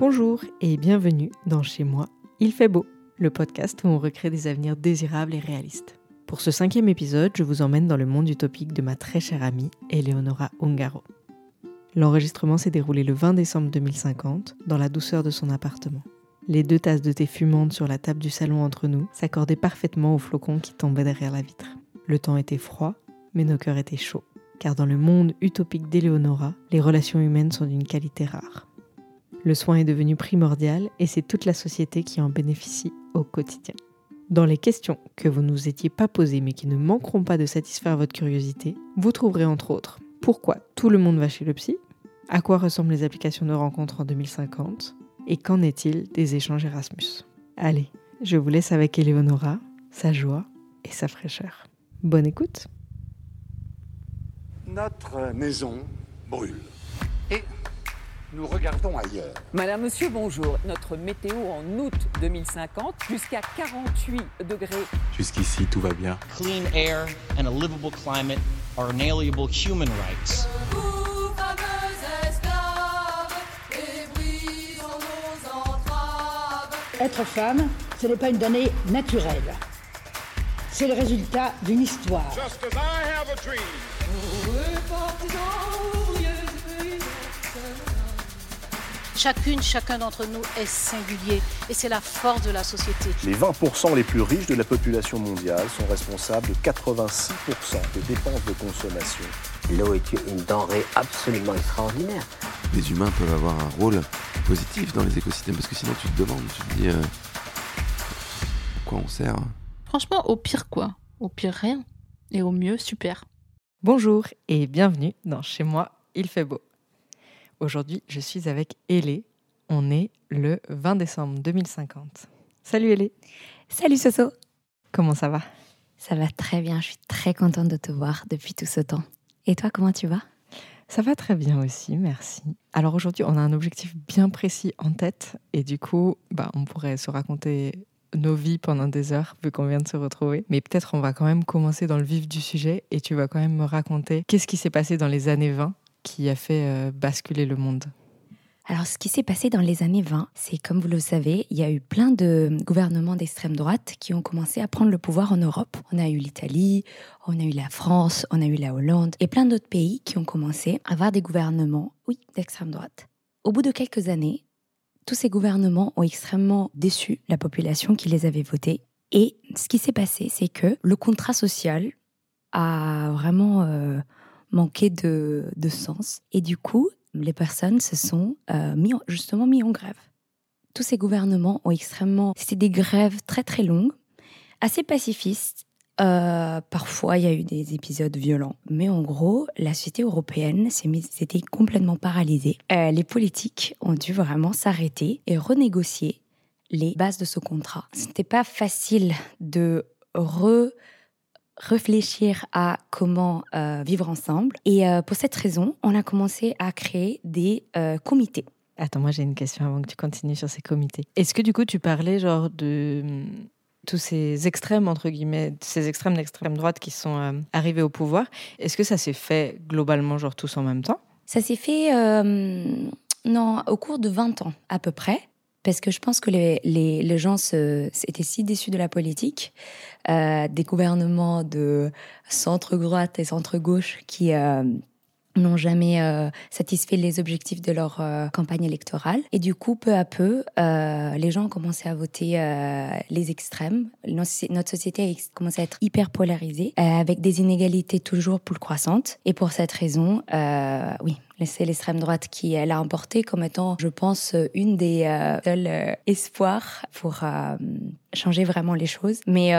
Bonjour et bienvenue dans Chez moi, il fait beau, le podcast où on recrée des avenirs désirables et réalistes. Pour ce cinquième épisode, je vous emmène dans le monde utopique de ma très chère amie, Eleonora Ungaro. L'enregistrement s'est déroulé le 20 décembre 2050, dans la douceur de son appartement. Les deux tasses de thé fumantes sur la table du salon entre nous s'accordaient parfaitement aux flocons qui tombaient derrière la vitre. Le temps était froid, mais nos cœurs étaient chauds, car dans le monde utopique d'Eleonora, les relations humaines sont d'une qualité rare. Le soin est devenu primordial et c'est toute la société qui en bénéficie au quotidien. Dans les questions que vous ne vous étiez pas posées mais qui ne manqueront pas de satisfaire votre curiosité, vous trouverez entre autres pourquoi tout le monde va chez le psy, à quoi ressemblent les applications de rencontres en 2050 et qu'en est-il des échanges Erasmus. Allez, je vous laisse avec Eleonora, sa joie et sa fraîcheur. Bonne écoute Notre maison brûle. Et nous regardons ailleurs. Madame, monsieur, bonjour. Notre météo en août 2050, jusqu'à 48 degrés. Jusqu'ici, tout va bien. Clean air and a livable climate are inalienable human rights. Vous, fameux esclaves, et brisons nos entraves. Être femme, ce n'est pas une donnée naturelle. C'est le résultat d'une histoire. Just as I have a dream. Chacune, chacun d'entre nous est singulier et c'est la force de la société. Les 20% les plus riches de la population mondiale sont responsables de 86% des dépenses de consommation. L'eau est une denrée absolument extraordinaire. Les humains peuvent avoir un rôle positif dans les écosystèmes parce que sinon tu te demandes, tu te dis euh, à quoi on sert. Franchement, au pire quoi Au pire rien. Et au mieux, super. Bonjour et bienvenue dans Chez moi, il fait beau. Aujourd'hui, je suis avec Elé. On est le 20 décembre 2050. Salut Elé, Salut Soso, comment ça va? Ça va très bien, je suis très contente de te voir depuis tout ce temps. Et toi, comment tu vas? Ça va très bien aussi, merci. Alors aujourd'hui, on a un objectif bien précis en tête et du coup, bah, on pourrait se raconter nos vies pendant des heures vu qu'on vient de se retrouver. Mais peut-être on va quand même commencer dans le vif du sujet et tu vas quand même me raconter qu'est-ce qui s'est passé dans les années 20 qui a fait euh, basculer le monde. Alors, ce qui s'est passé dans les années 20, c'est comme vous le savez, il y a eu plein de gouvernements d'extrême droite qui ont commencé à prendre le pouvoir en Europe. On a eu l'Italie, on a eu la France, on a eu la Hollande et plein d'autres pays qui ont commencé à avoir des gouvernements, oui, d'extrême droite. Au bout de quelques années, tous ces gouvernements ont extrêmement déçu la population qui les avait votés. Et ce qui s'est passé, c'est que le contrat social a vraiment euh, manqué de, de sens. Et du coup, les personnes se sont euh, justement mis en grève. Tous ces gouvernements ont extrêmement... C'était des grèves très très longues, assez pacifistes. Euh, parfois, il y a eu des épisodes violents. Mais en gros, la société européenne s'était complètement paralysée. Euh, les politiques ont dû vraiment s'arrêter et renégocier les bases de ce contrat. Ce n'était pas facile de re réfléchir à comment euh, vivre ensemble. Et euh, pour cette raison, on a commencé à créer des euh, comités. Attends, moi j'ai une question avant que tu continues sur ces comités. Est-ce que du coup tu parlais genre de hum, tous ces extrêmes, entre guillemets, ces extrêmes d'extrême droite qui sont arrivés au pouvoir? Est-ce que ça s'est fait globalement genre tous en même temps? Ça s'est fait euh, non, au cours de 20 ans à peu près. Parce que je pense que les, les, les gens se, étaient si déçus de la politique, euh, des gouvernements de centre-droite et centre-gauche qui euh, n'ont jamais euh, satisfait les objectifs de leur euh, campagne électorale. Et du coup, peu à peu, euh, les gens ont commencé à voter euh, les extrêmes. Notre soci- notre société a commencé à être hyper polarisée, euh, avec des inégalités toujours plus croissantes. Et pour cette raison, euh, oui, c'est l'extrême droite qui l'a emporté comme étant, je pense, une des euh, seuls espoirs pour euh, changer vraiment les choses. Mais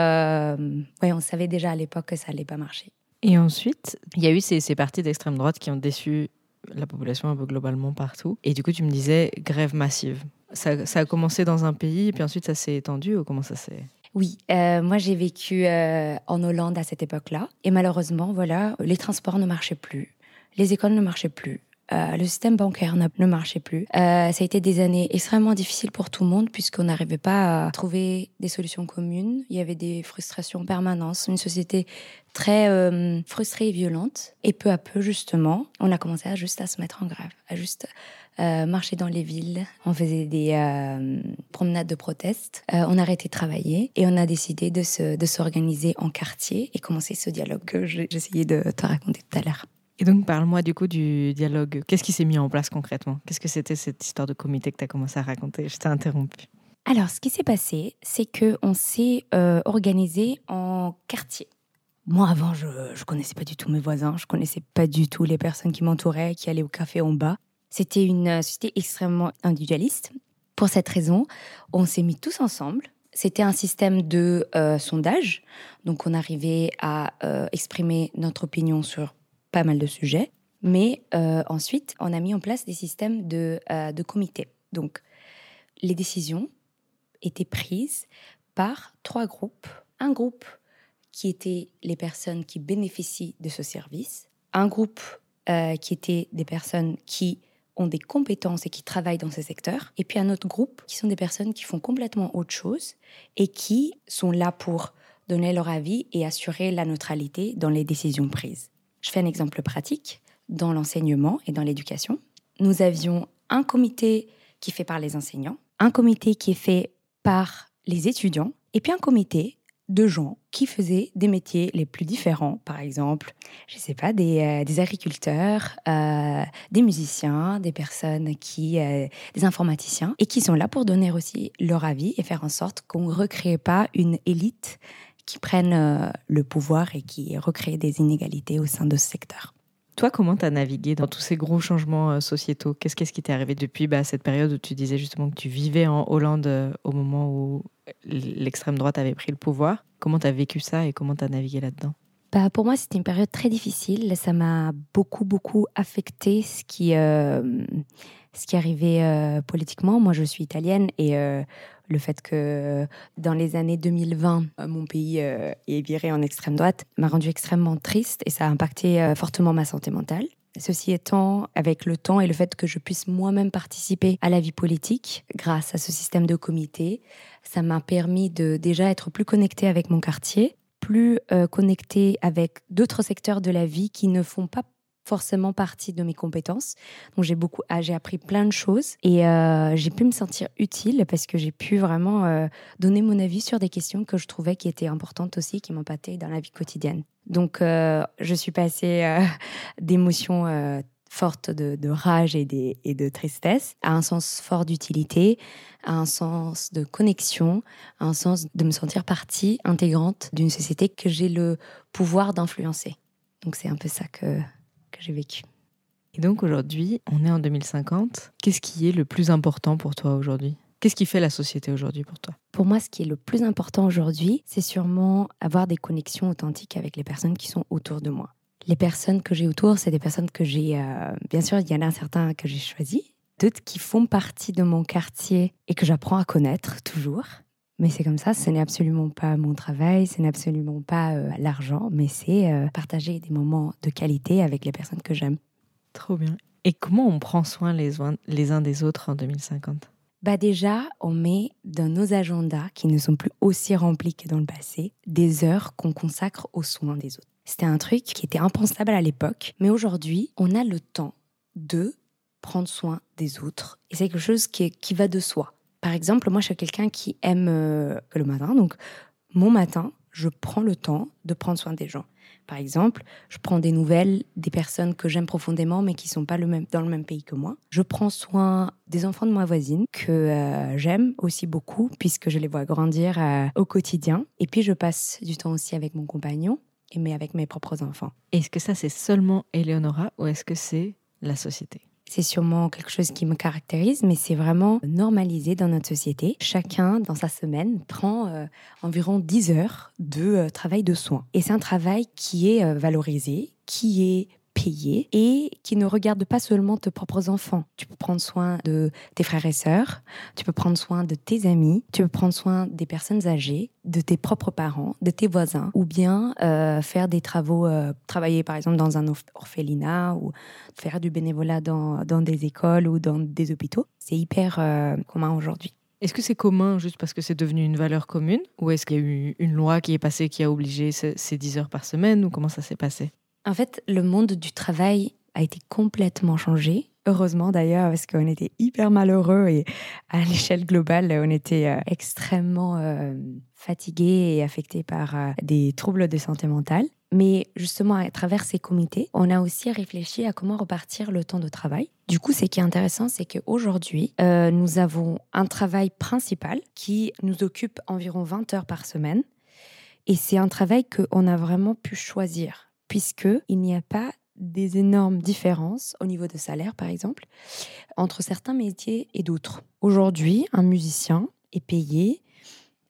ouais, on savait déjà à l'époque que ça allait pas marcher. Et ensuite, il y a eu ces, ces partis d'extrême droite qui ont déçu la population un peu globalement partout. Et du coup, tu me disais grève massive. Ça, ça a commencé dans un pays, et puis ensuite ça s'est étendu, ou comment ça s'est... Oui, euh, moi j'ai vécu euh, en Hollande à cette époque-là. Et malheureusement, voilà, les transports ne marchaient plus, les écoles ne marchaient plus. Euh, le système bancaire ne marchait plus. Euh, ça a été des années extrêmement difficiles pour tout le monde puisqu'on n'arrivait pas à trouver des solutions communes. Il y avait des frustrations permanentes, une société très euh, frustrée et violente. Et peu à peu, justement, on a commencé à juste à se mettre en grève, à juste marcher dans les villes. On faisait des promenades de proteste. On a arrêté de travailler et on a décidé de de s'organiser en quartier et commencer ce dialogue que j'essayais de te raconter tout à l'heure. Et donc, parle-moi du coup du dialogue. Qu'est-ce qui s'est mis en place concrètement? Qu'est-ce que c'était cette histoire de comité que tu as commencé à raconter? Je t'ai interrompu. Alors, ce qui s'est passé, c'est que on s'est euh, organisé en quartier. Moi, avant, je ne connaissais pas du tout mes voisins, je connaissais pas du tout les personnes qui m'entouraient, qui allaient au café en bas. C'était une euh, société extrêmement individualiste. Pour cette raison, on s'est mis tous ensemble. C'était un système de euh, sondage, donc on arrivait à euh, exprimer notre opinion sur pas mal de sujets. Mais euh, ensuite, on a mis en place des systèmes de, euh, de comités. Donc, les décisions étaient prises par trois groupes. Un groupe qui était les personnes qui bénéficient de ce service, un groupe euh, qui était des personnes qui ont des compétences et qui travaillent dans ce secteur, et puis un autre groupe qui sont des personnes qui font complètement autre chose et qui sont là pour donner leur avis et assurer la neutralité dans les décisions prises. Je fais un exemple pratique. Dans l'enseignement et dans l'éducation, nous avions un comité qui est fait par les enseignants, un comité qui est fait par les étudiants, et puis un comité de gens qui faisaient des métiers les plus différents, par exemple, je sais pas, des, euh, agriculteurs, euh, des musiciens, des personnes qui, euh, des informaticiens, et qui sont là pour donner aussi leur avis et faire en sorte qu'on ne recrée pas une élite qui prenne euh, le pouvoir et qui recrée des inégalités au sein de ce secteur. Toi, comment tu as navigué dans tous ces gros changements euh, sociétaux? Qu'est-ce qu'est-ce qui t'est arrivé depuis bah, cette période où tu disais justement que tu vivais en Hollande euh, au moment où l'extrême droite avait pris le pouvoir? Comment tu as vécu ça et comment tu as navigué là-dedans? Bah, pour moi, c'était une période très difficile. Ça m'a beaucoup, beaucoup affecté ce qui, euh, ce qui arrivait euh, politiquement. Moi, je suis italienne et euh, le fait que dans les années 2020, euh, mon pays euh, est viré en extrême droite m'a rendu extrêmement triste et ça a impacté euh, fortement ma santé mentale. Ceci étant, avec le temps et le fait que je puisse moi-même participer à la vie politique grâce à ce système de comité, ça m'a permis de déjà être plus connectée avec mon quartier, plus connectée avec d'autres secteurs de la vie qui ne font pas forcément partie de mes compétences. Donc j'ai beaucoup, ah, j'ai appris plein de choses et euh, j'ai pu me sentir utile parce que j'ai pu vraiment euh, donner mon avis sur des questions que je trouvais qui étaient importantes aussi, qui m'impactaient dans la vie quotidienne. Donc euh, je suis passée d'émotions fortes de, rage et, et de tristesse à un sens fort d'utilité, à un sens de connexion, à un sens de me sentir partie intégrante d'une société que j'ai le pouvoir d'influencer. Donc c'est un peu ça que j'ai vécu. Et donc aujourd'hui, on est en 2050. Qu'est-ce qui est le plus important pour toi aujourd'hui? Qu'est-ce qui fait la société aujourd'hui pour toi? Pour moi, ce qui est le plus important aujourd'hui, c'est sûrement avoir des connexions authentiques avec les personnes qui sont autour de moi. Les personnes que j'ai autour, c'est des personnes que j'ai... euh, bien sûr, il y en a certains que j'ai choisis, d'autres qui font partie de mon quartier et que j'apprends à connaître toujours. Mais c'est comme ça, ce n'est absolument pas mon travail, ce n'est absolument pas euh, l'argent, mais c'est euh, partager des moments de qualité avec les personnes que j'aime. Trop bien. Et comment on prend soin les, uns- les uns des autres en 2050 Bah déjà, on met dans nos agendas, qui ne sont plus aussi remplis que dans le passé, des heures qu'on consacre aux soins des autres. C'était un truc qui était impensable à l'époque, mais aujourd'hui, on a le temps de prendre soin des autres. Et c'est quelque chose qui, est- qui va de soi. Par exemple, moi, je suis quelqu'un qui aime euh, le matin, donc mon matin, je prends le temps de prendre soin des gens. Par exemple, je prends des nouvelles des personnes que j'aime profondément mais qui sont pas le même, dans le même pays que moi. Je prends soin des enfants de ma voisine que euh, j'aime aussi beaucoup puisque je les vois grandir euh, au quotidien. Et puis je passe du temps aussi avec mon compagnon et mais avec mes propres enfants. Est-ce que ça c'est seulement Eleonora ou est-ce que c'est la société? C'est sûrement quelque chose qui me caractérise, mais c'est vraiment normalisé dans notre société. Chacun, dans sa semaine, prend euh, environ 10 heures de euh, travail de soins. Et c'est un travail qui est euh, valorisé, qui est payé et qui ne regarde pas seulement tes propres enfants. Tu peux prendre soin de tes frères et sœurs, tu peux prendre soin de tes amis, tu peux prendre soin des personnes âgées, de tes propres parents, de tes voisins, ou bien euh, faire des travaux, euh, travailler par exemple dans un orph- orphelinat ou faire du bénévolat dans, dans des écoles ou dans des hôpitaux. C'est hyper euh, commun aujourd'hui. Est-ce que c'est commun juste parce que c'est devenu une valeur commune Ou est-ce qu'il y a eu une loi qui est passée qui a obligé ce- ces 10 heures par semaine Ou comment ça s'est passé? En fait, le monde du travail a été complètement changé. Heureusement d'ailleurs, parce qu'on était hyper malheureux et à l'échelle globale, on était euh, extrêmement euh, fatigués et affectés par euh, des troubles de santé mentale. Mais justement, à travers ces comités, on a aussi réfléchi à comment repartir le temps de travail. Du coup, ce qui est intéressant, c'est qu'aujourd'hui, euh, nous avons un travail principal qui nous occupe environ 20 heures par semaine. Et c'est un travail qu'on a vraiment pu choisir, puisqu'il n'y a pas des énormes différences au niveau de salaire, par exemple, entre certains métiers et d'autres. Aujourd'hui, un musicien est payé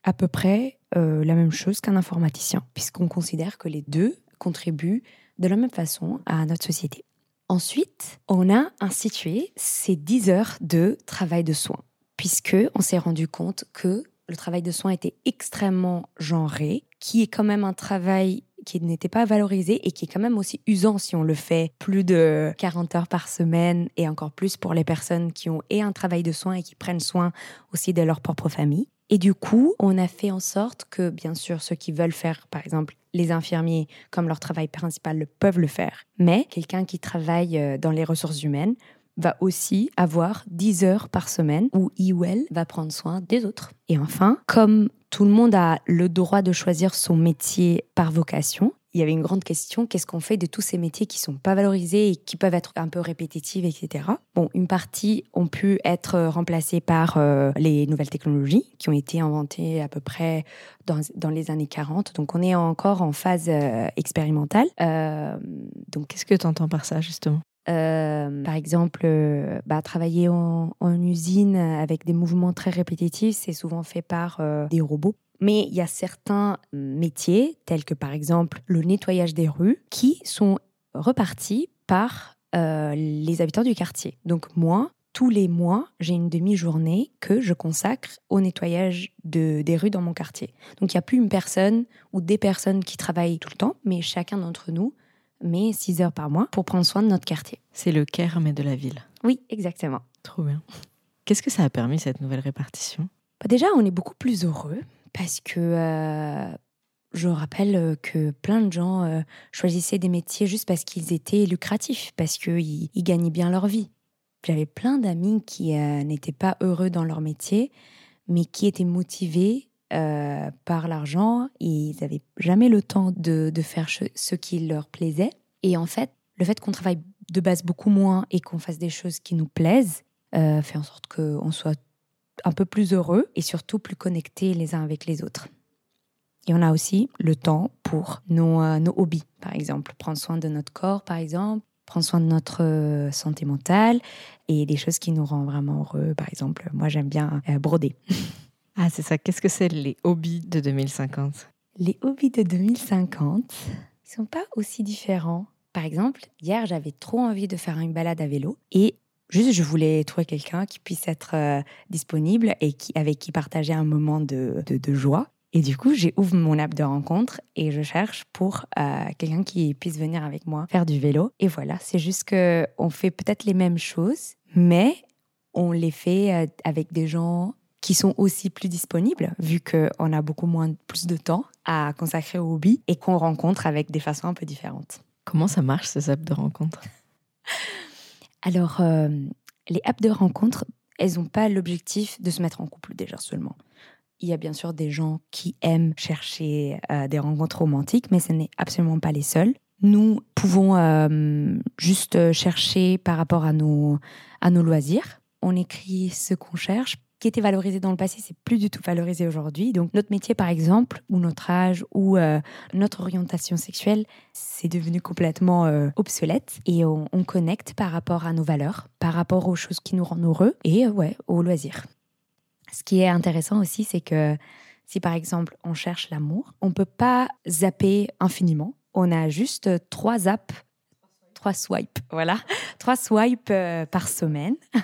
à peu près euh, la même chose qu'un informaticien, puisqu'on considère que les deux contribuent de la même façon à notre société. Ensuite, on a institué ces 10 heures de travail de soins, puisque on s'est rendu compte que le travail de soins était extrêmement genré, qui est quand même un travail qui n'était pas valorisé et qui est quand même aussi usant si on le fait plus de 40 heures par semaine et encore plus pour les personnes qui ont et un travail de soins et qui prennent soin aussi de leur propre famille. Et du coup, on a fait en sorte que, bien sûr, ceux qui veulent faire, par exemple, les infirmiers, comme leur travail principal, le peuvent le faire. Mais quelqu'un qui travaille euh, dans les ressources humaines va aussi avoir 10 heures par semaine où elle va prendre soin des autres. Et enfin, comme tout le monde a le droit de choisir son métier par vocation, il y avait une grande question, qu'est-ce qu'on fait de tous ces métiers qui sont pas valorisés et qui peuvent être un peu répétitifs, etc. Bon, une partie ont pu être remplacées par euh, les nouvelles technologies qui ont été inventées à peu près dans, dans les années 40. Donc, on est encore en phase euh, expérimentale. Euh, donc, Qu'est-ce que tu entends par ça, justement? Euh, par exemple, euh, bah, travailler en, usine avec des mouvements très répétitifs, c'est souvent fait par euh, des robots. Mais il y a certains métiers, tels que par exemple le nettoyage des rues, qui sont repartis par les habitants du quartier. Donc moi, tous les mois, j'ai une demi-journée que je consacre au nettoyage de, des rues dans mon quartier. Donc il n'y a plus une personne ou des personnes qui travaillent tout le temps, mais chacun d'entre nous met 6 heures par mois pour prendre soin de notre quartier. C'est le Caire, mais de la ville. Oui, exactement. Trop bien. Qu'est-ce que ça a permis, cette nouvelle répartition? Bah, Déjà, on est beaucoup plus heureux parce que euh, je rappelle euh, que plein de gens euh, choisissaient des métiers juste parce qu'ils étaient lucratifs, parce qu'ils ils gagnaient bien leur vie. J'avais plein d'amis qui euh, n'étaient pas heureux dans leur métier, mais qui étaient motivés euh, par l'argent. Ils n'avaient jamais le temps de, faire ce qui leur plaisait. Et en fait, le fait qu'on travaille de base beaucoup moins et qu'on fasse des choses qui nous plaisent euh, fait en sorte qu'on soit un peu plus heureux et surtout plus connectés les uns avec les autres. Et on a aussi le temps pour nos, euh, nos hobbies, par exemple. Prendre soin de notre corps, par exemple. Prendre soin de notre santé mentale et des choses qui nous rendent vraiment heureux. Par exemple, moi, j'aime bien broder. Ah, c'est ça. Qu'est-ce que c'est les hobbies de 2050 Les hobbies de 2050, ils sont pas aussi différents. Par exemple, hier, j'avais trop envie de faire une balade à vélo et juste, je voulais trouver quelqu'un qui puisse être euh, disponible et qui, avec qui partager un moment de, de, joie. Et du coup, j'ai ouvert mon app de rencontre et je cherche pour euh, quelqu'un qui puisse venir avec moi faire du vélo. Et voilà, c'est juste que on fait peut-être les mêmes choses, mais on les fait euh, avec des gens qui sont aussi plus disponibles, vu qu'on a beaucoup moins, plus de temps à consacrer au hobby et qu'on rencontre avec des façons un peu différentes. Comment ça marche, ces apps de rencontre? Alors, euh, les apps de rencontre, elles n'ont pas l'objectif de se mettre en couple déjà seulement. Il y a bien sûr des gens qui aiment chercher euh, des rencontres romantiques, mais ce n'est absolument pas les seuls. Nous pouvons euh, juste chercher par rapport à nos, à nos loisirs. On écrit ce qu'on cherche. Qui était valorisé dans le passé, c'est plus du tout valorisé aujourd'hui. Donc notre métier, par exemple, ou notre âge, ou euh, notre orientation sexuelle, c'est devenu complètement euh, obsolète. Et on, on connecte par rapport à nos valeurs, par rapport aux choses qui nous rendent heureux, et euh, ouais, aux loisirs. Ce qui est intéressant aussi, c'est que si par exemple on cherche l'amour, on peut pas zapper infiniment. On a juste trois apps, trois swipes, voilà. Trois swipes euh, par semaine.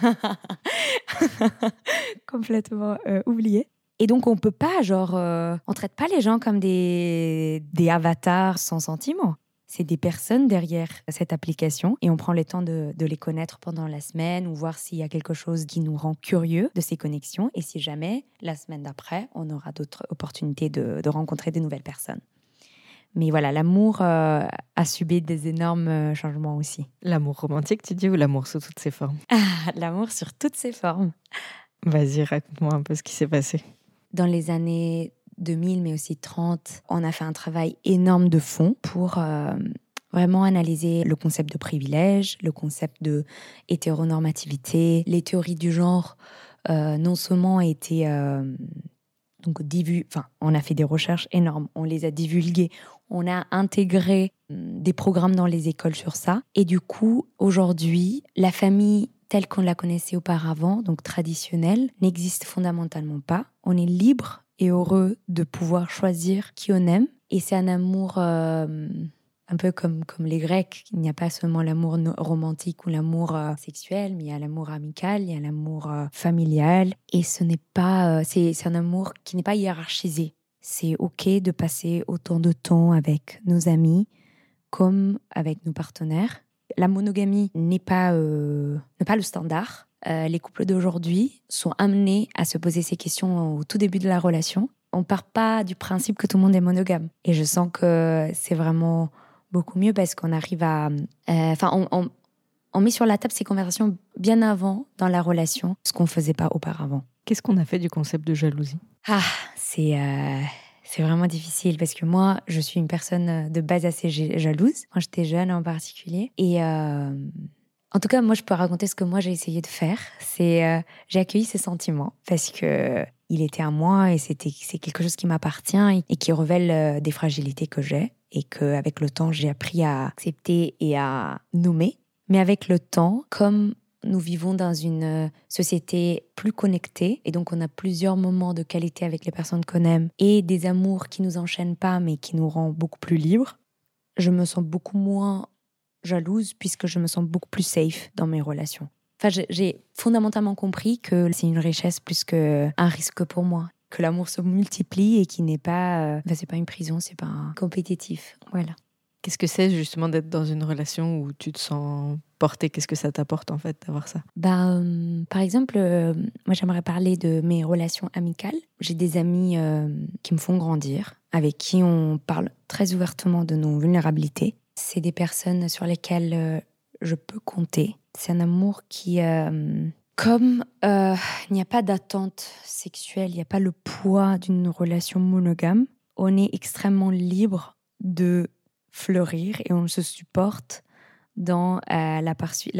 Complètement euh, oublié. Et donc, on peut pas, genre, euh, on traite pas les gens comme des, des avatars sans sentiments. C'est des personnes derrière cette application et on prend le temps de, les connaître pendant la semaine ou voir s'il y a quelque chose qui nous rend curieux de ces connexions. Et si jamais, la semaine d'après, on aura d'autres opportunités de, de rencontrer de nouvelles personnes. Mais voilà, l'amour euh, a subi des énormes euh, changements aussi. L'amour romantique, tu dis, ou l'amour sous toutes ses formes? Ah, l'amour sur toutes ses formes. Vas-y, raconte-moi un peu ce qui s'est passé. Dans les années 2000, mais aussi 30, on a fait un travail énorme de fond pour euh, vraiment analyser le concept de privilège, le concept de hétéronormativité, les théories du genre. euh, non seulement ont été euh, donc divu- enfin, on a fait des recherches énormes, on les a divulguées, on a intégré hum, des programmes dans les écoles sur ça. Et du coup, aujourd'hui, la famille telle qu'on la connaissait auparavant, donc traditionnelle, n'existe fondamentalement pas. On est libre et heureux de pouvoir choisir qui on aime. Et c'est un amour euh, un peu comme, comme les Grecs. Il n'y a pas seulement l'amour romantique ou l'amour euh, sexuel, mais il y a l'amour amical, il y a l'amour euh, familial. Et ce n'est pas, c'est un amour qui n'est pas hiérarchisé. C'est OK de passer autant de temps avec nos amis comme avec nos partenaires. La monogamie n'est pas, euh, pas le standard. Euh, les couples d'aujourd'hui sont amenés à se poser ces questions au tout début de la relation. On part pas du principe que tout le monde est monogame. Et je sens que c'est vraiment beaucoup mieux parce qu'on arrive à... euh, Enfin, on, on- on met sur la table ces conversations bien avant dans la relation, ce qu'on faisait pas auparavant. Qu'est-ce qu'on a fait du concept de jalousie? Ah, c'est euh, c'est vraiment difficile parce que moi, je suis une personne de base assez ja- jalouse, quand j'étais jeune en particulier. Et euh, en tout cas, moi, je peux raconter ce que moi j'ai essayé de faire. C'est euh, j'ai accueilli ces sentiments parce que il était à moi et c'était c'est quelque chose qui m'appartient et, qui révèle euh, des fragilités que j'ai et que avec le temps j'ai appris à accepter et à nommer. Mais avec le temps, comme nous vivons dans une euh, société plus connectée et donc on a plusieurs moments de qualité avec les personnes qu'on aime et des amours qui nous enchaînent pas mais qui nous rend beaucoup plus libres. Je me sens beaucoup moins jalouse puisque je me sens beaucoup plus safe dans mes relations. Enfin, j'ai- fondamentalement compris que c'est une richesse plus qu'un risque pour moi. Que l'amour se multiplie et qui n'est pas. enfin, c'est pas une prison, c'est pas un compétitif. Voilà. Qu'est-ce que c'est justement d'être dans une relation où tu te sens porté Qu'est-ce que ça t'apporte en fait d'avoir ça? Bah, euh, par exemple, euh, moi j'aimerais parler de mes relations amicales. J'ai des amis euh, qui me font grandir, avec qui on parle très ouvertement de nos vulnérabilités. C'est des personnes sur lesquelles euh, je peux compter. C'est un amour qui, comme il n'y a pas d'attente sexuelle, il n'y a pas le poids d'une relation monogame, on est extrêmement libre de fleurir et on se supporte dans euh, la,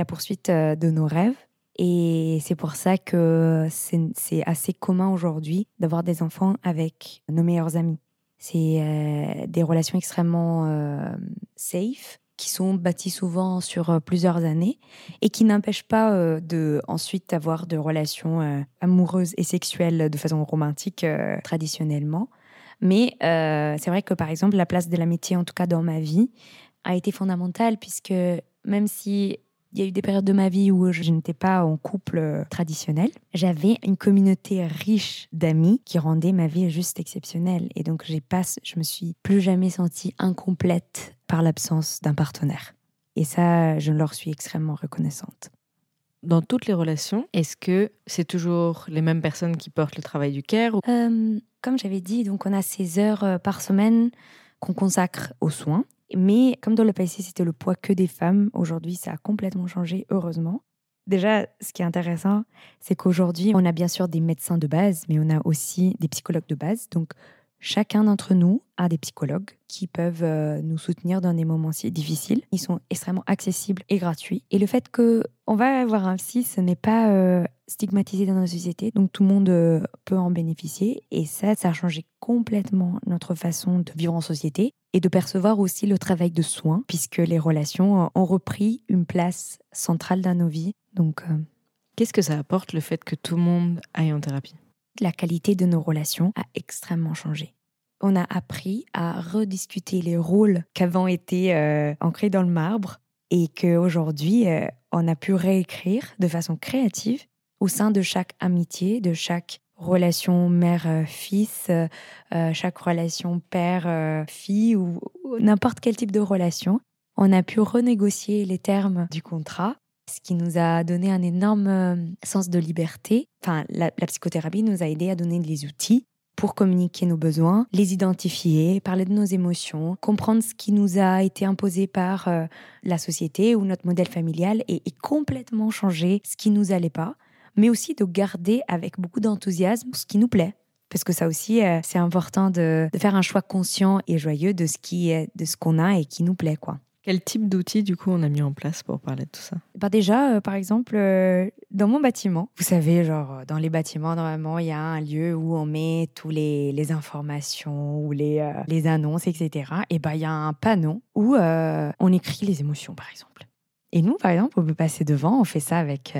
poursuite, euh, de nos rêves. Et c'est pour ça que c'est assez commun aujourd'hui d'avoir des enfants avec nos meilleurs amis. C'est euh, des relations extrêmement safe qui sont bâties souvent sur plusieurs années et qui n'empêchent pas de ensuite avoir de relations amoureuses et sexuelles de façon romantique traditionnellement. Mais euh, c'est vrai que par exemple la place de l'amitié, en tout cas dans ma vie, a été fondamentale puisque même si il y a eu des périodes de ma vie où je n'étais pas en couple euh, traditionnel, j'avais une communauté riche d'amis qui rendait ma vie juste exceptionnelle. Et donc j'ai pas, je me suis plus jamais sentie incomplète par l'absence d'un partenaire. Et ça, je leur suis extrêmement reconnaissante. Dans toutes les relations, est-ce que c'est toujours les mêmes personnes qui portent le travail du care. Euh, comme j'avais dit, donc on a ces heures euh, par semaine qu'on consacre aux soins. Mais comme dans le passé, c'était le poids que des femmes, aujourd'hui, ça a complètement changé, heureusement. Déjà, ce qui est intéressant, c'est qu'aujourd'hui, on a bien sûr des médecins de base, mais on a aussi des psychologues de base. Donc, chacun d'entre nous a des psychologues qui peuvent euh, nous soutenir dans des moments si difficiles. Ils sont extrêmement accessibles et gratuits. Et le fait que on va avoir un psy, ce n'est pas euh, stigmatisé dans notre société, donc tout le monde euh, peut en bénéficier. Et ça, ça a changé complètement notre façon de vivre en société et de percevoir aussi le travail de soins, puisque les relations ont repris une place centrale dans nos vies. Donc, Qu'est-ce que ça apporte le fait que tout le monde aille en thérapie? La qualité de nos relations a extrêmement changé. On a appris à rediscuter les rôles qu'avant étaient euh, ancrés dans le marbre et qu'aujourd'hui, euh, on a pu réécrire de façon créative au sein de chaque amitié, de chaque relation mère-fils, euh, euh, chaque relation père-fille ou, ou n'importe quel type de relation. On a pu renégocier les termes du contrat, ce qui nous a donné un énorme euh, sens de liberté. Enfin, la, psychothérapie nous a aidé à donner les outils pour communiquer nos besoins, les identifier, parler de nos émotions, comprendre ce qui nous a été imposé par euh, la société ou notre modèle familial et, complètement changer ce qui nous allait pas, mais aussi de garder avec beaucoup d'enthousiasme ce qui nous plaît. Parce que ça aussi, euh, c'est important de, faire un choix conscient et joyeux de ce qui de ce qu'on a et qui nous plaît, quoi. Quel type d'outils, du coup, on a mis en place pour parler de tout ça? Bah déjà, euh, par exemple, euh, dans mon bâtiment, vous savez, genre, euh, dans les bâtiments, normalement, il y a un lieu où on met tous les, les informations ou les, les annonces, etc. Et bah, il y a un panneau où on écrit les émotions, par exemple. Et nous, par exemple, on peut passer devant, on fait ça avec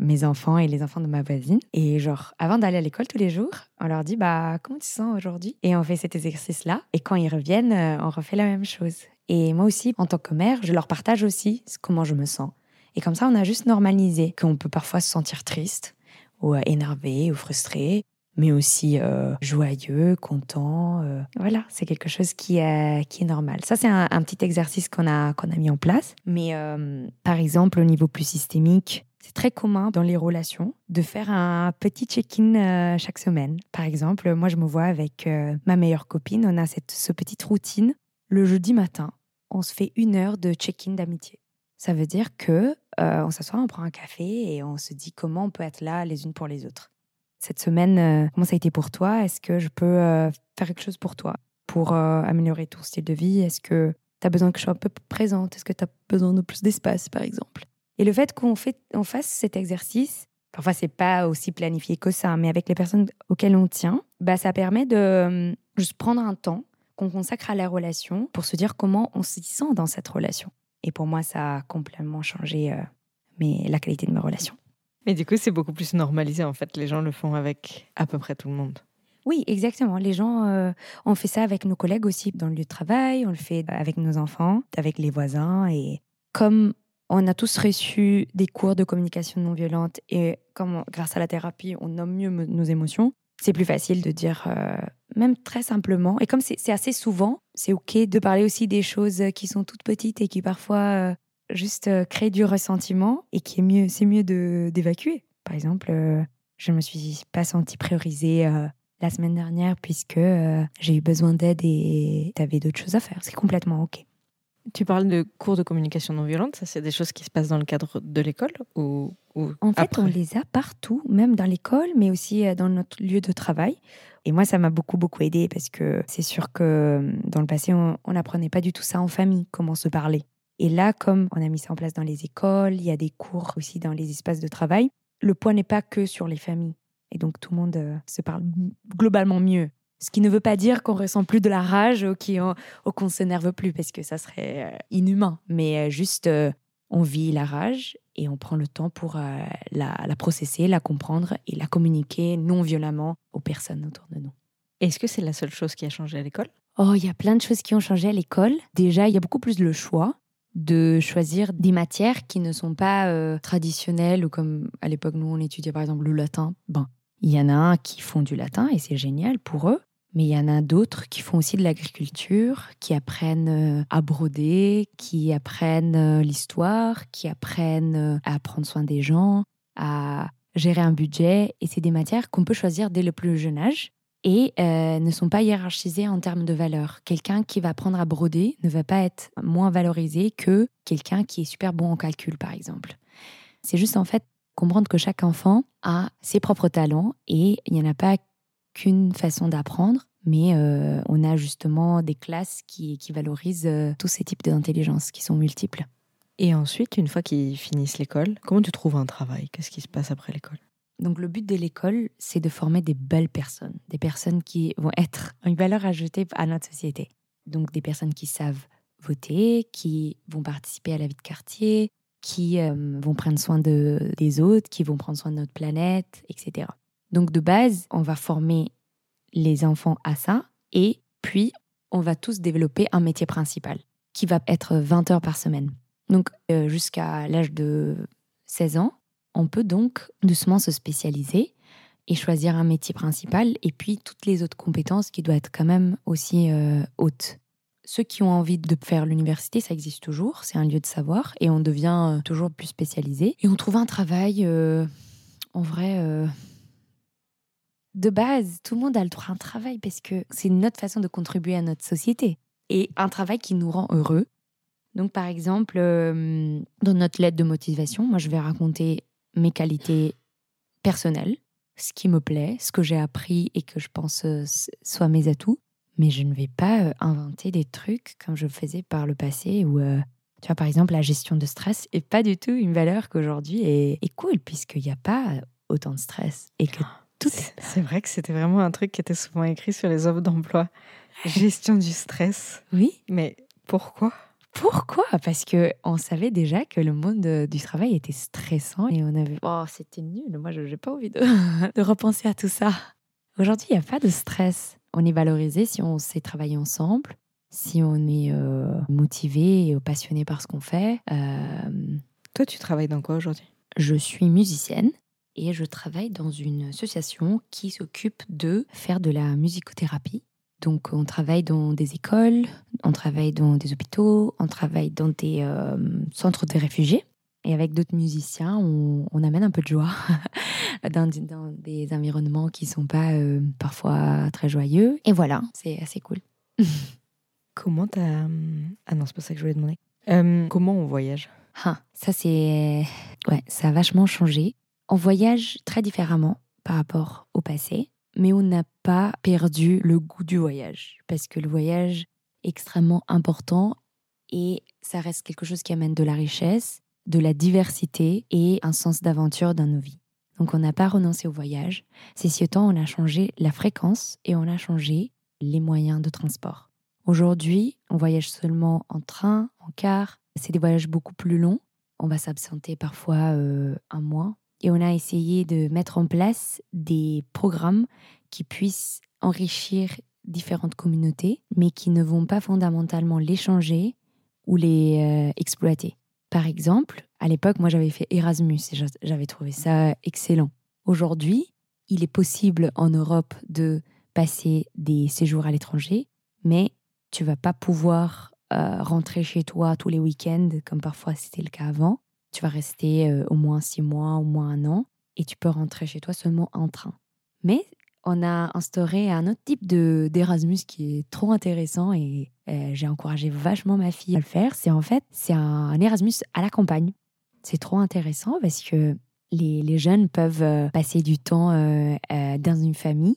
mes enfants et les enfants de ma voisine. Et genre, avant d'aller à l'école tous les jours, on leur dit, bah, comment tu sens aujourd'hui? Et on fait cet exercice-là. Et quand ils reviennent, on refait la même chose. Et moi aussi, en tant que mère, je leur partage aussi comment je me sens. Et comme ça, on a juste normalisé qu'on peut parfois se sentir triste ou euh, énervé ou frustré, mais aussi euh, joyeux, content. euh. Voilà, c'est quelque chose qui, est- qui est normal. Ça, c'est un, un petit exercice qu'on a, qu'on a mis en place. Mais euh, par exemple, au niveau plus systémique, c'est très commun dans les relations de faire un petit check-in euh, chaque semaine. Par exemple, moi, je me vois avec euh, ma meilleure copine. On a cette, ce petite routine. Le jeudi matin, on se fait une heure de check-in d'amitié. Ça veut dire que euh, on s'assoit, on prend un café et on se dit comment on peut être là les unes pour les autres. Cette semaine, euh, comment ça a été pour toi? Est-ce que je peux euh, faire quelque chose pour toi? Pour améliorer ton style de vie? Est-ce que tu as besoin que je sois un peu présente? Est-ce que tu as besoin de plus d'espace, par exemple? Et le fait qu'on fasse cet exercice, parfois c'est pas aussi planifié que ça, mais avec les personnes auxquelles on tient, bah, ça permet de euh, juste prendre un temps qu'on consacre à la relation pour se dire comment on s'y sent dans cette relation. Et pour moi, ça a complètement changé euh, mais la qualité de mes relations. Mais du coup, c'est beaucoup plus normalisé, en fait. Les gens le font avec à peu près tout le monde. Oui, exactement. Les gens, euh, on fait ça avec nos collègues aussi dans le lieu de travail, on le fait avec nos enfants, avec les voisins. Et comme on a tous reçu des cours de communication non violente et comme grâce à la thérapie, on nomme mieux nos émotions, c'est plus facile de dire, euh, même très simplement. Et comme c'est assez souvent, c'est OK de parler aussi des choses qui sont toutes petites et qui parfois euh, juste euh, créent du ressentiment et qui est mieux, c'est mieux d'évacuer. Par exemple, je me suis pas sentie priorisée la semaine dernière puisque j'ai eu besoin d'aide et t'avais d'autres choses à faire. C'est complètement OK. Tu parles de cours de communication non violente, ça c'est des choses qui se passent dans le cadre de l'école ou, ou En fait, après on les a partout, même dans l'école, mais aussi euh, dans notre lieu de travail. Et moi, ça m'a beaucoup, beaucoup aidé parce que c'est sûr que euh, dans le passé, on n'apprenait pas du tout ça en famille, comment se parler. Et là, comme on a mis ça en place dans les écoles, il y a des cours aussi dans les espaces de travail, le poids n'est pas que sur les familles. Et donc, tout le monde euh, se parle globalement mieux. Ce qui ne veut pas dire qu'on ressent plus de la rage ou qu'on ou qu'on se nerve plus, parce que ça serait inhumain. Mais juste, on vit la rage et on prend le temps pour euh, la, la processer, la comprendre et la communiquer non violemment aux personnes autour de nous. Est-ce que c'est la seule chose qui a changé à l'école? Oh, il y a plein de choses qui ont changé à l'école. Déjà, il y a beaucoup plus le choix de choisir des matières qui ne sont pas euh, traditionnelles ou comme à l'époque nous on étudiait par exemple le latin. Ben, il y en a un qui font du latin et c'est génial pour eux. Mais il y en a d'autres qui font aussi de l'agriculture, qui apprennent euh, à broder, qui apprennent euh, l'histoire, qui apprennent euh, à prendre soin des gens, à gérer un budget. Et c'est des matières qu'on peut choisir dès le plus jeune âge et ne sont pas hiérarchisées en termes de valeur. Quelqu'un qui va apprendre à broder ne va pas être moins valorisé que quelqu'un qui est super bon en calcul, par exemple. C'est juste en fait comprendre que chaque enfant a ses propres talents et il n'y en a pas qu'une façon d'apprendre, mais euh, on a justement des classes qui, qui valorisent euh, tous ces types d'intelligence qui sont multiples. Et ensuite, une fois qu'ils finissent l'école, comment tu trouves un travail? Qu'est-ce qui se passe après l'école? Donc le but de l'école, c'est de former des belles personnes, des personnes qui vont être une valeur ajoutée à notre société. Donc des personnes qui savent voter, qui vont participer à la vie de quartier, qui euh, vont prendre soin de, des autres, qui vont prendre soin de notre planète, etc. Donc de base, on va former les enfants à ça et puis on va tous développer un métier principal qui va être 20 heures par semaine. Donc euh, jusqu'à l'âge de 16 ans, on peut donc doucement se spécialiser et choisir un métier principal et puis toutes les autres compétences qui doivent être quand même aussi euh, hautes. Ceux qui ont envie de faire l'université, ça existe toujours, c'est un lieu de savoir et on devient euh, toujours plus spécialisé. Et on trouve un travail, en vrai, de base, tout le monde a le droit à un travail parce que c'est notre façon de contribuer à notre société et un travail qui nous rend heureux. Donc par exemple, euh, dans notre lettre de motivation, moi je vais raconter mes qualités personnelles, ce qui me plaît, ce que j'ai appris et que je pense euh, soit mes atouts. Mais je ne vais pas euh, inventer des trucs comme je faisais par le passé où, euh, tu vois, par exemple, la gestion de stress n'est pas du tout une valeur qu'aujourd'hui est, est cool puisqu'il n'y a pas autant de stress et que tout. C'est vrai que c'était vraiment un truc qui était souvent écrit sur les offres d'emploi. Gestion du stress. Oui. Mais pourquoi? Pourquoi? Parce que on savait déjà que le monde euh, du travail était stressant et on avait oh c'était nul. Moi je n'ai pas envie de, de repenser à tout ça. Aujourd'hui il n'y a pas de stress. On est valorisé si on sait travailler ensemble, si on est euh, motivé et passionné par ce qu'on fait. Euh, Toi, tu travailles dans quoi aujourd'hui? je suis musicienne et je travaille dans une association qui s'occupe de faire de la musicothérapie. Donc on travaille dans des écoles, on travaille dans des hôpitaux, on travaille dans des euh, centres de réfugiés. Et avec d'autres musiciens, on, on amène un peu de joie dans, des- dans des environnements qui sont pas euh, parfois très joyeux. Et voilà, c'est assez cool. Comment t'as... Ah non, c'est pas ça que je voulais demander. Euh, comment on voyage? Ah, ça c'est ouais, ça a vachement changé. On voyage très différemment par rapport au passé, mais on n'a pas perdu le goût du voyage parce que le voyage est extrêmement important et ça reste quelque chose qui amène de la richesse, de la diversité et un sens d'aventure dans nos vies. Donc on n'a pas renoncé au voyage. C'est temps on a changé la fréquence et on a changé les moyens de transport. Aujourd'hui, on voyage seulement en train, en car. C'est des voyages beaucoup plus longs. On va s'absenter parfois euh, un mois. Et on a essayé de mettre en place des programmes qui puissent enrichir différentes communautés, mais qui ne vont pas fondamentalement les changer ou les euh, exploiter. Par exemple, à l'époque, moi j'avais fait Erasmus et j'a- j'avais trouvé ça excellent. Aujourd'hui, il est possible en Europe de passer des séjours à l'étranger, mais tu vas pas pouvoir euh, rentrer chez toi tous les week-ends comme parfois c'était le cas avant. Tu vas rester euh, au moins six mois, au moins un an, et tu peux rentrer chez toi seulement en train. Mais on a instauré un autre type de d'Erasmus qui est trop intéressant et euh, j'ai encouragé vachement ma fille à le faire. C'est en fait c'est un, un Erasmus à la campagne. C'est trop intéressant parce que les, jeunes peuvent euh, passer du temps euh, euh, dans une famille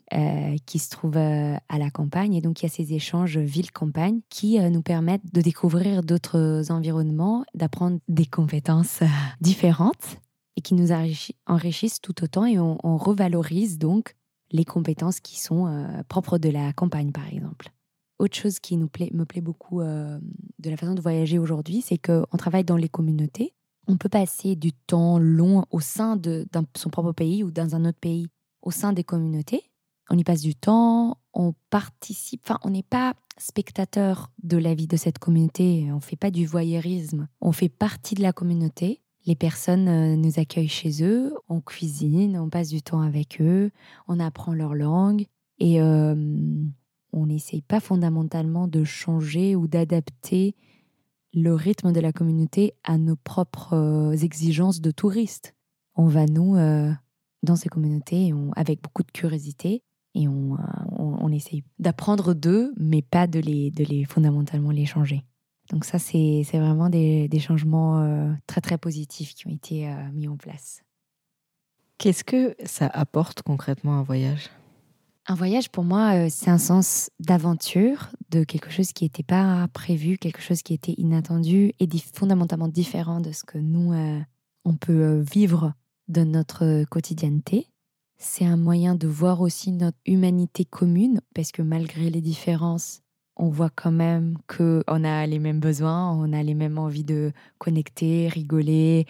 qui se trouve à la campagne. Et donc, il y a ces échanges ville-campagne qui nous permettent de découvrir d'autres environnements, d'apprendre des compétences différentes et qui nous enrichi- enrichissent tout autant. Et on, revalorise donc les compétences qui sont propres de la campagne, par exemple. Autre chose qui nous plaît, me plaît beaucoup de la façon de voyager aujourd'hui, c'est qu'on travaille dans les communautés. On peut passer du temps long au sein de son propre pays ou dans un autre pays, au sein des communautés. On y passe du temps, on participe, enfin, on n'est pas spectateur de la vie de cette communauté, on fait pas du voyeurisme, on fait partie de la communauté. Les personnes euh, nous accueillent chez eux, on cuisine, on passe du temps avec eux, on apprend leur langue et euh, on n'essaye pas fondamentalement de changer ou d'adapter le rythme de la communauté à nos propres euh, exigences de touristes. On va, nous, euh, dans ces communautés, avec beaucoup de curiosité, et on, euh, on, on essaye d'apprendre d'eux, mais pas de les, de les fondamentalement les changer. Donc ça, c'est vraiment des, des changements très, très positifs qui ont été mis en place. Qu'est-ce que ça apporte concrètement un voyage? Un voyage, pour moi, euh, c'est un sens d'aventure, de quelque chose qui n'était pas prévu, quelque chose qui était inattendu et fondamentalement différent de ce que nous, euh, on peut euh, vivre de notre quotidienneté. C'est un moyen de voir aussi notre humanité commune, parce que malgré les différences, on voit quand même qu'on a les mêmes besoins, on a les mêmes envies de connecter, rigoler,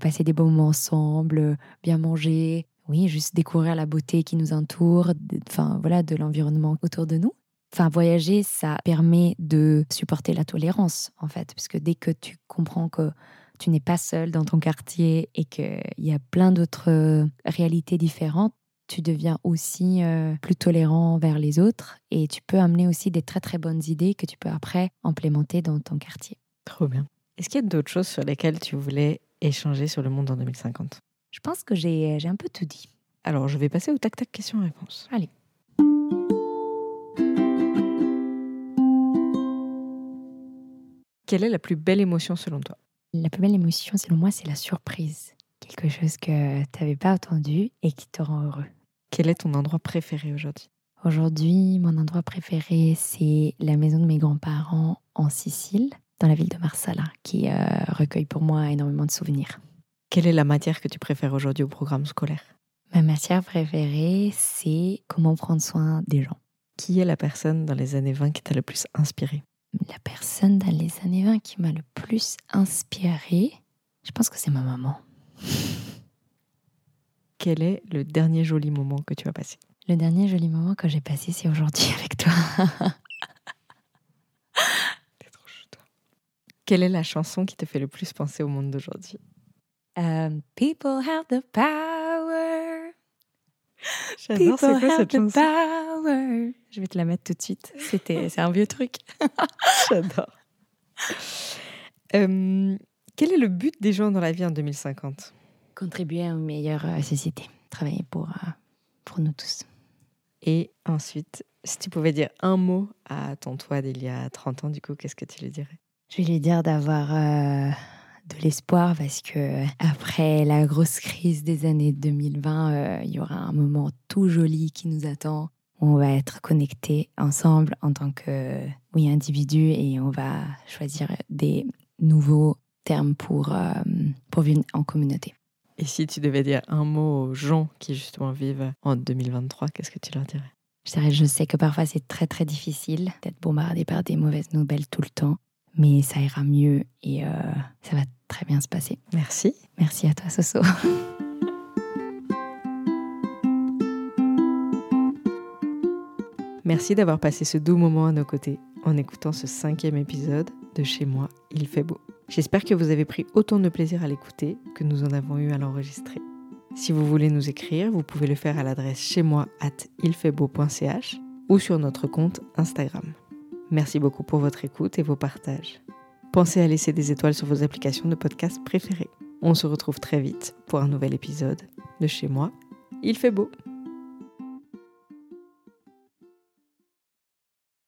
passer des bons moments ensemble, bien manger. Oui, juste découvrir la beauté qui nous entoure, enfin voilà, de l'environnement autour de nous. Enfin, voyager, ça permet de supporter la tolérance, en fait, parce que dès que tu comprends que tu n'es pas seul dans ton quartier et qu'il y a plein d'autres euh, réalités différentes, tu deviens aussi euh, plus tolérant vers les autres et tu peux amener aussi des très très bonnes idées que tu peux après implémenter dans ton quartier. Trop bien. Est-ce qu'il y a d'autres choses sur lesquelles tu voulais échanger sur le monde en 2050 Je pense que j'ai j'ai un peu tout dit. Alors, je vais passer au tac-tac question-réponse. Allez. Quelle est la plus belle émotion selon toi? La plus belle émotion, selon moi, c'est la surprise. Quelque chose que tu n'avais pas attendu et qui te rend heureux. Quel est ton endroit préféré aujourd'hui? Aujourd'hui, mon endroit préféré, c'est la maison de mes grands-parents en Sicile, dans la ville de Marsala, qui euh, recueille pour moi énormément de souvenirs. Quelle est la matière que tu préfères aujourd'hui au programme scolaire? Ma matière préférée, c'est comment prendre soin des gens. Qui est la personne dans les années 20 qui t'a le plus inspiré La personne dans les années 20 qui m'a le plus inspirée, je pense que c'est ma maman. Quel est le dernier joli moment que tu as passé? Le dernier joli moment que j'ai passé, c'est aujourd'hui avec toi. Quelle est la chanson qui te fait le plus penser au monde d'aujourd'hui? Um, people have the power. J'adore, c'est People quoi have cette the chanson? power. Je vais te la mettre tout de suite. C'était, c'est un vieux truc. J'adore. Euh, quel est le but des gens dans la vie en 2050 Contribuer à une meilleure euh, société. Travailler pour, euh, pour nous tous. Et ensuite, si tu pouvais dire un mot à ton toi d'il y a 30 ans, du coup, qu'est-ce que tu lui dirais? Je vais lui dire d'avoir euh, de l'espoir parce que après la grosse crise des années 2020, euh, il y aura un moment tout joli qui nous attend. On va être connectés ensemble en tant que oui, individus et on va choisir des nouveaux termes pour, euh, pour vivre en communauté. Et si tu devais dire un mot aux gens qui justement vivent en 2023, qu'est-ce que tu leur dirais? Je dirais, je sais que parfois c'est très très difficile d'être bombardé par des mauvaises nouvelles tout le temps, mais ça ira mieux et euh, ça va très bien se passer. Merci. Merci à toi, Soso. Merci d'avoir passé ce doux moment à nos côtés en écoutant ce cinquième épisode de Chez moi, il fait beau. J'espère que vous avez pris autant de plaisir à l'écouter que nous en avons eu à l'enregistrer. Si vous voulez nous écrire, vous pouvez le faire à l'adresse chez moi at ilfaitbeau.ch ou sur notre compte Instagram. Merci beaucoup pour votre écoute et vos partages. Pensez à laisser des étoiles sur vos applications de podcast préférées. On se retrouve très vite pour un nouvel épisode de Chez moi, il fait beau.